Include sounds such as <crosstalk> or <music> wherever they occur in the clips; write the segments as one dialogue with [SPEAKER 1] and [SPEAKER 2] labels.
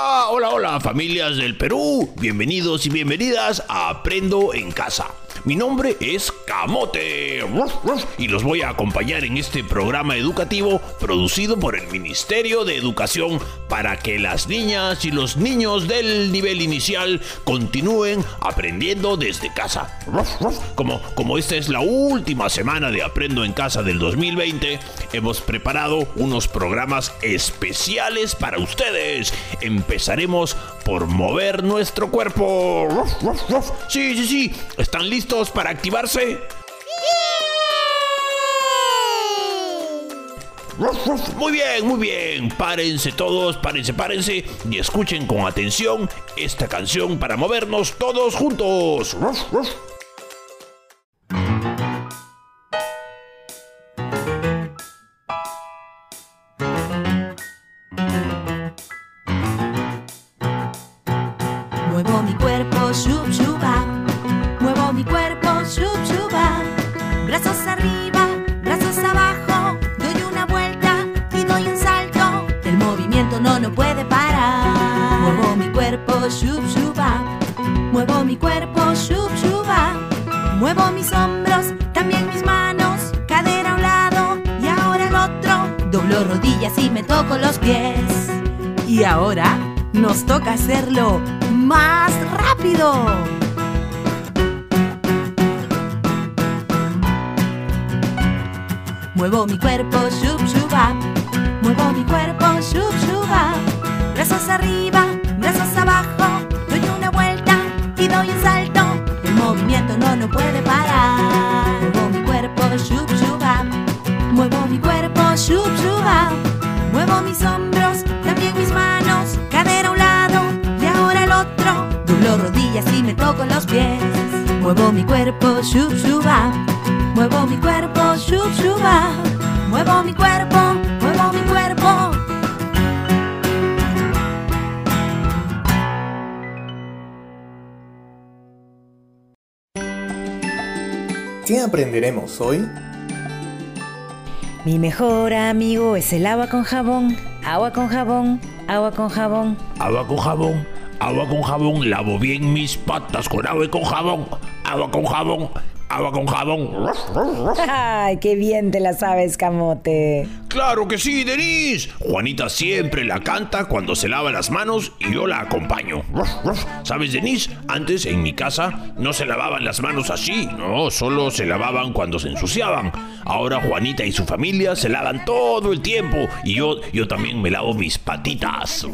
[SPEAKER 1] Hola, hola, familias del Perú. Bienvenidos y bienvenidas a Aprendo en Casa. Mi nombre es Camote y los voy a acompañar en este programa educativo producido por el Ministerio de Educación para que las niñas y los niños del nivel inicial continúen aprendiendo desde casa. Como, como esta es la última semana de Aprendo en Casa del 2020, hemos preparado unos programas especiales para ustedes. Empezaremos por mover nuestro cuerpo. Sí, sí, sí. ¿Están listos para activarse? Muy bien, muy bien. Párense todos, párense, párense y escuchen con atención esta canción para movernos todos juntos.
[SPEAKER 2] Muevo mi cuerpo, shub shuba. Muevo mis hombros, también mis manos. Cadera a un lado y ahora al otro. Doblo rodillas y me toco los pies. Y ahora nos toca hacerlo más rápido. Muevo mi cuerpo, shub shuba. Muevo mi cuerpo, shub shuba. Brazos arriba, shub shuba. Muevo mis hombros, también mis manos. Cadera a un lado y ahora al otro. Doblo rodillas y me toco los pies. Muevo mi cuerpo, shub shuba. Muevo mi cuerpo, shub shuba. Muevo mi cuerpo, muevo mi cuerpo.
[SPEAKER 3] ¿Qué aprenderemos hoy?
[SPEAKER 4] Mi mejor amigo es el agua con jabón, agua con jabón, agua con jabón.
[SPEAKER 1] Agua con jabón, agua con jabón, lavo bien mis patas con agua y con jabón, agua con jabón, agua con jabón.
[SPEAKER 4] ¡Ay, qué bien te la sabes, camote!
[SPEAKER 1] Claro que sí, Denise. Juanita siempre la canta cuando se lava las manos y yo la acompaño. ¿Sabes, Denise? Antes en mi casa no se lavaban las manos así, no, solo se lavaban cuando se ensuciaban. Ahora Juanita y su familia se lavan todo el tiempo y yo, yo también me lavo mis patitas.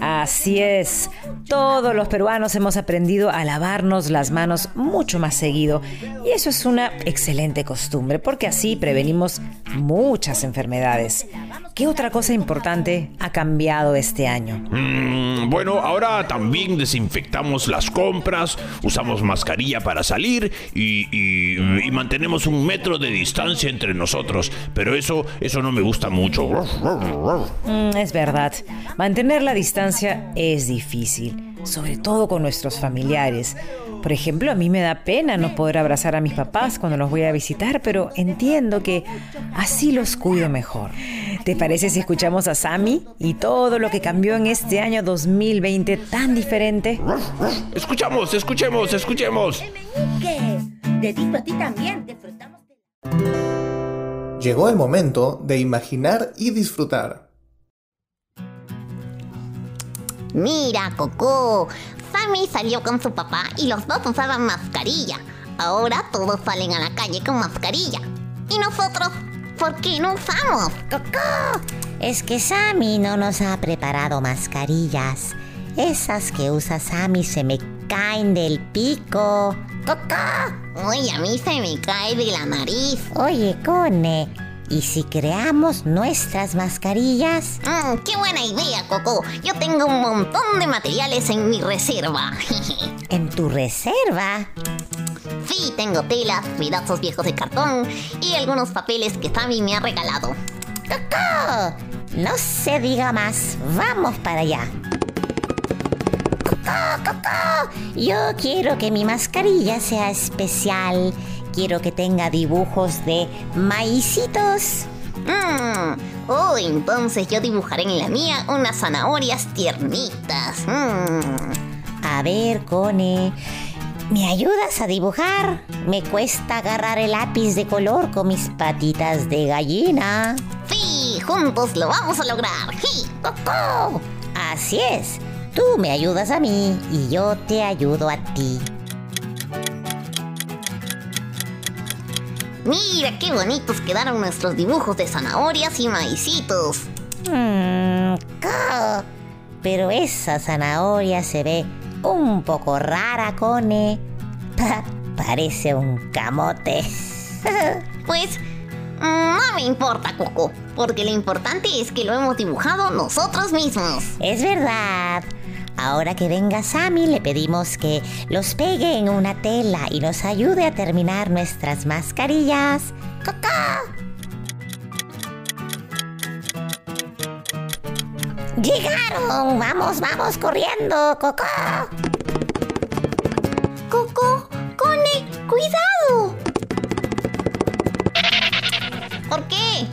[SPEAKER 4] Así es. Todos los peruanos hemos aprendido a lavarnos las manos mucho más seguido. Y eso es una excelente costumbre, porque así prevenimos muchas enfermedades. ¿Qué otra cosa importante ha cambiado este año?
[SPEAKER 1] Mm, bueno, ahora también desinfectamos las compras, usamos mascarilla para salir y, y- y mantenemos un metro de distancia entre nosotros. Pero eso, eso no me gusta mucho.
[SPEAKER 4] Mm, es verdad, mantener la distancia es difícil, sobre todo con nuestros familiares. Por ejemplo, a mí me da pena no poder abrazar a mis papás cuando los voy a visitar, pero entiendo que así los cuido mejor. ¿Te parece si escuchamos a Sammy y todo lo que cambió en este año 2020 tan diferente?
[SPEAKER 1] Escuchamos, escuchemos, escuchemos.
[SPEAKER 5] que de ti a ti también disfrutamos de...
[SPEAKER 3] Llegó el momento de imaginar y disfrutar.
[SPEAKER 6] Mira, Coco. Sammy salió con su papá y los dos usaban mascarilla. Ahora todos salen a la calle con mascarilla. ¿Y nosotros? ¿Por qué no usamos?
[SPEAKER 7] Coco, es que Sammy no nos ha preparado mascarillas. Esas que usa Sammy se me caen del pico. Coco,
[SPEAKER 6] Uy, a mí se me cae de la nariz.
[SPEAKER 7] oye, Cone, ¿y si creamos nuestras mascarillas?
[SPEAKER 6] Mm, qué buena idea, Coco. Yo tengo un montón de materiales en mi reserva. <laughs>
[SPEAKER 7] ¿En tu reserva?
[SPEAKER 6] sí, tengo telas, pedazos viejos de cartón y algunos papeles que Sammy me ha regalado.
[SPEAKER 7] Coco, no se diga más. Vamos para allá. Coco, Coco, yo quiero que mi mascarilla sea especial. Quiero que tenga dibujos de maicitos.
[SPEAKER 6] Mm. Oh, entonces yo dibujaré en la mía unas zanahorias tiernitas. Mm.
[SPEAKER 7] A ver, Cone, ¿me ayudas a dibujar? Me cuesta agarrar el lápiz de color con mis patitas de gallina.
[SPEAKER 6] Sí, juntos lo vamos a lograr. ¡Sí!
[SPEAKER 7] Así es. Tú me ayudas a mí y yo te ayudo a ti.
[SPEAKER 6] Mira qué bonitos quedaron nuestros dibujos de zanahorias y maicitos.
[SPEAKER 7] Mmm. Pero esa zanahoria se ve un poco rara, Cone. Pa- parece un camote. <laughs>
[SPEAKER 6] Pues no me importa, Coco, porque lo importante es que lo hemos dibujado nosotros mismos.
[SPEAKER 7] Es verdad. Ahora que venga Sammy, le pedimos que los pegue en una tela y nos ayude a terminar nuestras mascarillas. ¡Coco! ¡Llegaron! ¡Vamos, vamos, corriendo, Coco!
[SPEAKER 6] Coco, Cone, cuidado. ¿Por qué?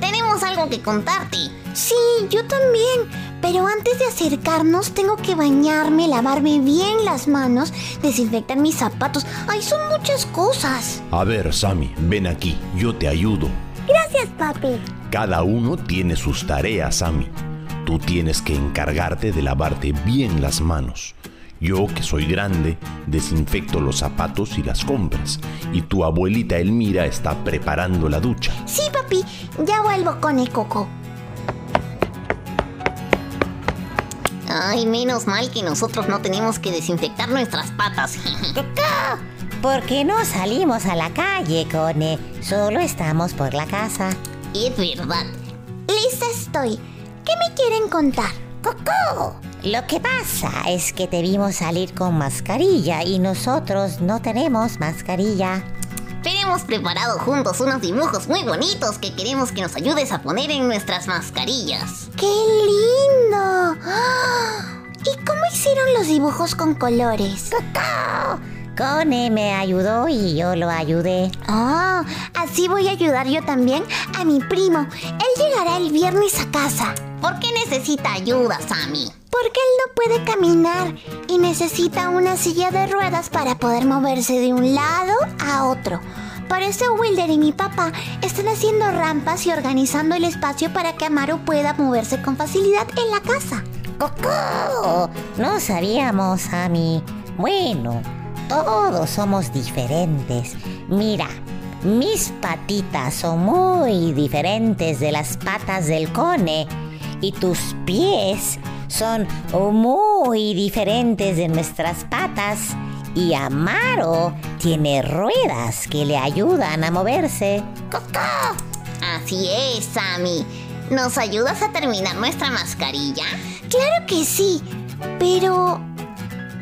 [SPEAKER 6] Tenemos algo que contarte.
[SPEAKER 5] Sí, yo también. Pero antes de acercarnos tengo que bañarme, lavarme bien las manos, desinfectar mis zapatos. Ay, son muchas cosas.
[SPEAKER 1] A ver, Sammy, ven aquí, yo te ayudo.
[SPEAKER 5] Gracias, papi.
[SPEAKER 1] Cada uno tiene sus tareas, Sammy. Tú tienes que encargarte de lavarte bien las manos. Yo, que soy grande, desinfecto los zapatos y las compras. Y tu abuelita Elmira está preparando la ducha.
[SPEAKER 5] Sí, papi. Ya vuelvo con el coco.
[SPEAKER 6] Ay, menos mal que nosotros no tenemos que desinfectar nuestras patas. <laughs>
[SPEAKER 7] ¿Por qué no salimos a la calle, Cone? Solo estamos por la casa.
[SPEAKER 6] es verdad.
[SPEAKER 5] Lista estoy. ¿Qué me quieren contar?
[SPEAKER 7] ¡Coco! Lo que pasa es que te vimos salir con mascarilla y nosotros no tenemos mascarilla.
[SPEAKER 6] Pero hemos preparado juntos unos dibujos muy bonitos que queremos que nos ayudes a poner en nuestras mascarillas.
[SPEAKER 5] ¡Qué lindo! <gasps> ¿Y cómo hicieron los dibujos con colores?
[SPEAKER 7] ¡Coco! Cone me ayudó y yo lo ayudé.
[SPEAKER 5] Ah, así voy a ayudar yo también a mi primo. Él llegará el viernes a casa.
[SPEAKER 6] ¿Por qué necesita ayuda, Sammy?
[SPEAKER 5] Porque él no puede caminar y necesita una silla de ruedas para poder moverse de un lado a otro. Por eso Wilder y mi papá están haciendo rampas y organizando el espacio para que Amaro pueda moverse con facilidad en la casa.
[SPEAKER 7] ¡Coco! No sabíamos, Ami. Bueno, todos somos diferentes. Mira, mis patitas son muy diferentes de las patas del cone y tus pies son muy diferentes de nuestras patas. Y Amaro tiene ruedas que le ayudan a moverse. ¡Coco!
[SPEAKER 6] Así es, Sammy. ¿Nos ayudas a terminar nuestra mascarilla?
[SPEAKER 5] Claro que sí, pero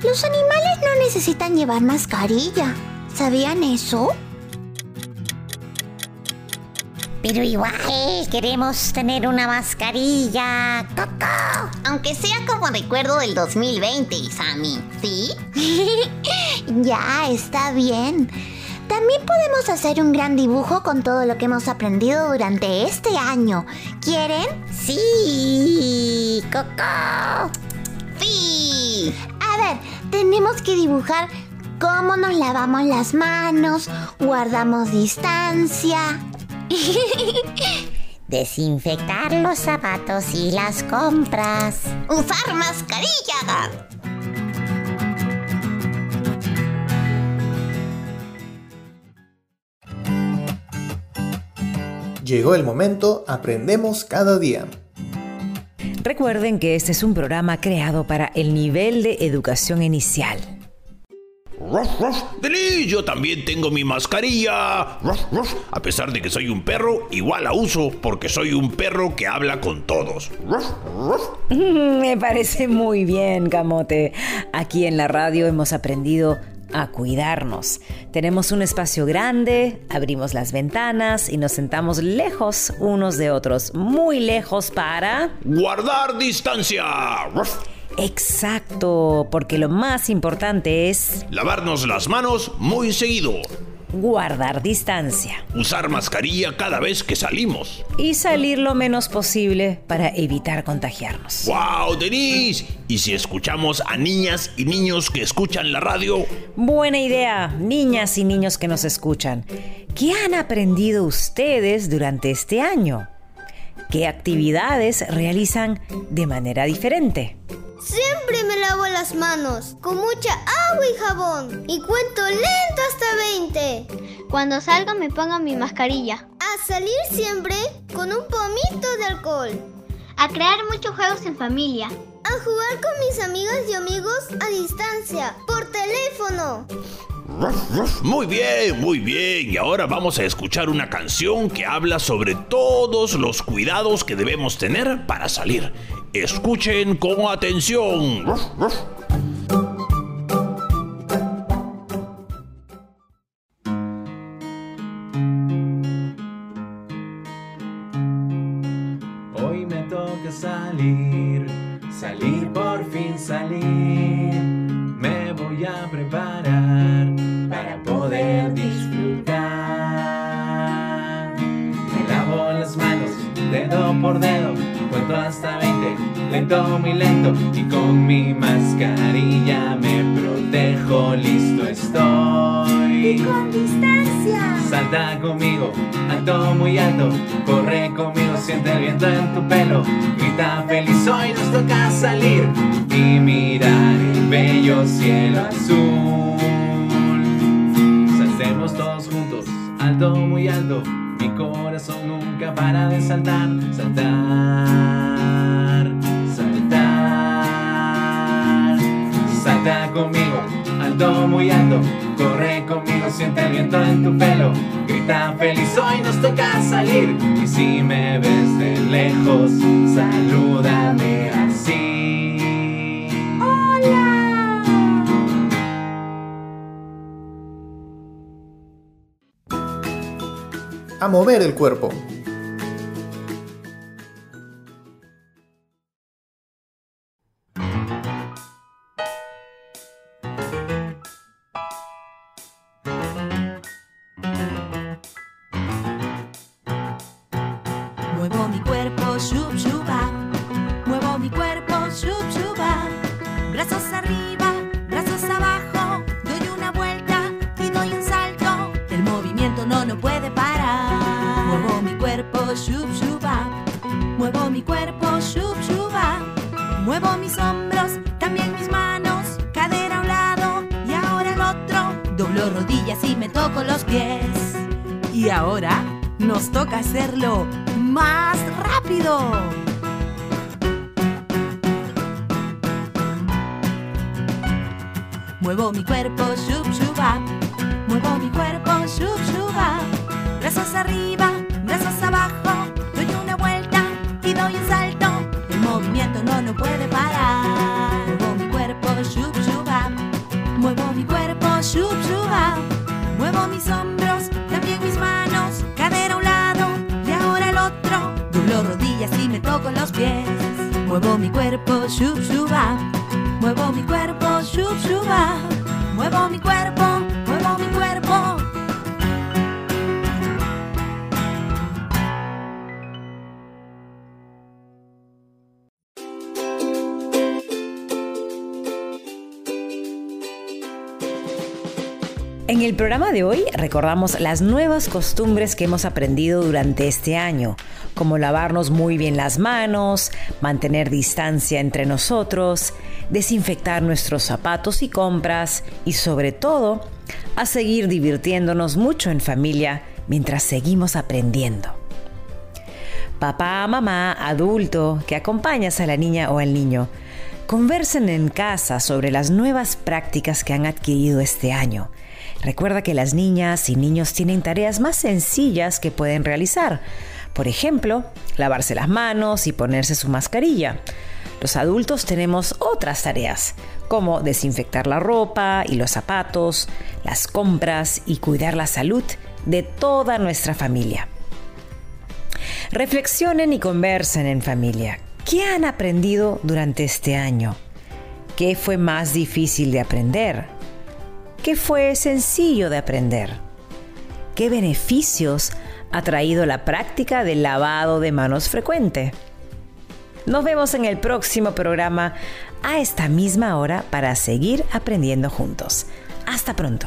[SPEAKER 5] los animales no necesitan llevar mascarilla. ¿Sabían eso?
[SPEAKER 7] Pero igual queremos tener una mascarilla. ¡Coco!
[SPEAKER 6] Aunque sea como recuerdo del 2020, Sammy. ¿Sí? <laughs>
[SPEAKER 5] ya, está bien. También podemos hacer un gran dibujo con todo lo que hemos aprendido durante este año. ¿Quieren?
[SPEAKER 7] Sí, Coco.
[SPEAKER 6] ¡Sí!
[SPEAKER 5] A ver, tenemos que dibujar cómo nos lavamos las manos, guardamos distancia. <laughs>
[SPEAKER 7] Desinfectar los zapatos y las compras.
[SPEAKER 6] ¡Usar mascarilla!
[SPEAKER 3] Llegó el momento, aprendemos cada día.
[SPEAKER 4] Recuerden que este es un programa creado para el nivel de educación inicial.
[SPEAKER 1] Ruff, ruff. Deli, yo también tengo mi mascarilla. Ruff, ruff. A pesar de que soy un perro, igual la uso porque soy un perro que habla con todos. Ruff, ruff. <laughs>
[SPEAKER 4] Me parece muy bien, Camote. Aquí en la radio hemos aprendido a cuidarnos. Tenemos un espacio grande, abrimos las ventanas y nos sentamos lejos unos de otros, muy lejos para...
[SPEAKER 1] Guardar distancia. Ruff.
[SPEAKER 4] Exacto, porque lo más importante es...
[SPEAKER 1] Lavarnos las manos muy seguido.
[SPEAKER 4] guardar distancia.
[SPEAKER 1] Usar mascarilla cada vez que salimos.
[SPEAKER 4] Y salir lo menos posible para evitar contagiarnos.
[SPEAKER 1] ¡Wow, Denise! ¿Y si escuchamos a niñas y niños que escuchan la radio?
[SPEAKER 4] Buena idea, niñas y niños que nos escuchan. ¿Qué han aprendido ustedes durante este año? ¿Qué actividades realizan de manera diferente?
[SPEAKER 8] Siempre me lavo las manos con mucha agua y jabón y cuento lento hasta 20.
[SPEAKER 9] Cuando salgo me pongo mi mascarilla.
[SPEAKER 8] A salir siempre con un pomito de alcohol.
[SPEAKER 9] A crear muchos juegos en familia.
[SPEAKER 8] A jugar con mis amigas y amigos a distancia, por teléfono.
[SPEAKER 1] Muy bien, muy bien. Y ahora vamos a escuchar una canción que habla sobre todos los cuidados que debemos tener para salir. Escuchen con atención.
[SPEAKER 10] Hoy me toca salir, salir por fin salir. Me voy a preparar lento, muy lento. Y con mi mascarilla me protejo, listo estoy.
[SPEAKER 8] Con distancia.
[SPEAKER 10] Salta conmigo, alto, muy alto, corre conmigo, siente el viento en tu pelo, grita feliz, hoy nos toca salir y mirar el bello cielo azul. Saltemos todos juntos, alto, muy alto, mi corazón nunca para de saltar, saltar, muy alto, corre conmigo, siente el viento en tu pelo, grita feliz, hoy nos toca salir, y si me ves de lejos, salúdame así.
[SPEAKER 8] ¡Hola!
[SPEAKER 3] A mover el cuerpo.
[SPEAKER 2] Mi cuerpo, shub shuba. Muevo mis hombros, también mis manos. Cadera a un lado y ahora al otro. Doblo rodillas y me toco los pies. Y ahora nos toca hacerlo más rápido. Muevo mi cuerpo, shub shuba. Muevo mi cuerpo, shub shuba. Brazos arriba, no puede parar. Muevo mi cuerpo, shub shuba. Muevo mi cuerpo, shub shuba. Muevo mis hombros, también mis manos. Cadera a un lado y ahora al otro. Doblo rodillas y me toco los pies. Muevo mi cuerpo, shub shuba. Muevo mi cuerpo, shub shuba. Muevo mi cuerpo,
[SPEAKER 4] En el programa de hoy recordamos las nuevas costumbres que hemos aprendido durante este año, como lavarnos muy bien las manos, mantener distancia entre nosotros, desinfectar nuestros zapatos y compras y sobre todo a seguir divirtiéndonos mucho en familia mientras seguimos aprendiendo. Papá, mamá, adulto, que acompañas a la niña o al niño, conversen en casa sobre las nuevas prácticas que han adquirido este año. Recuerda que las niñas y niños tienen tareas más sencillas que pueden realizar. Por ejemplo, lavarse las manos y ponerse su mascarilla. Los adultos tenemos otras tareas, como desinfectar la ropa y los zapatos, las compras y cuidar la salud de toda nuestra familia. Reflexionen y conversen en familia. ¿Qué han aprendido durante este año? ¿Qué fue más difícil de aprender? ¿Qué fue sencillo de aprender? qué beneficios ha traído la práctica del lavado de manos frecuente. Nos vemos en el próximo programa a esta misma hora para seguir aprendiendo juntos. Hasta pronto.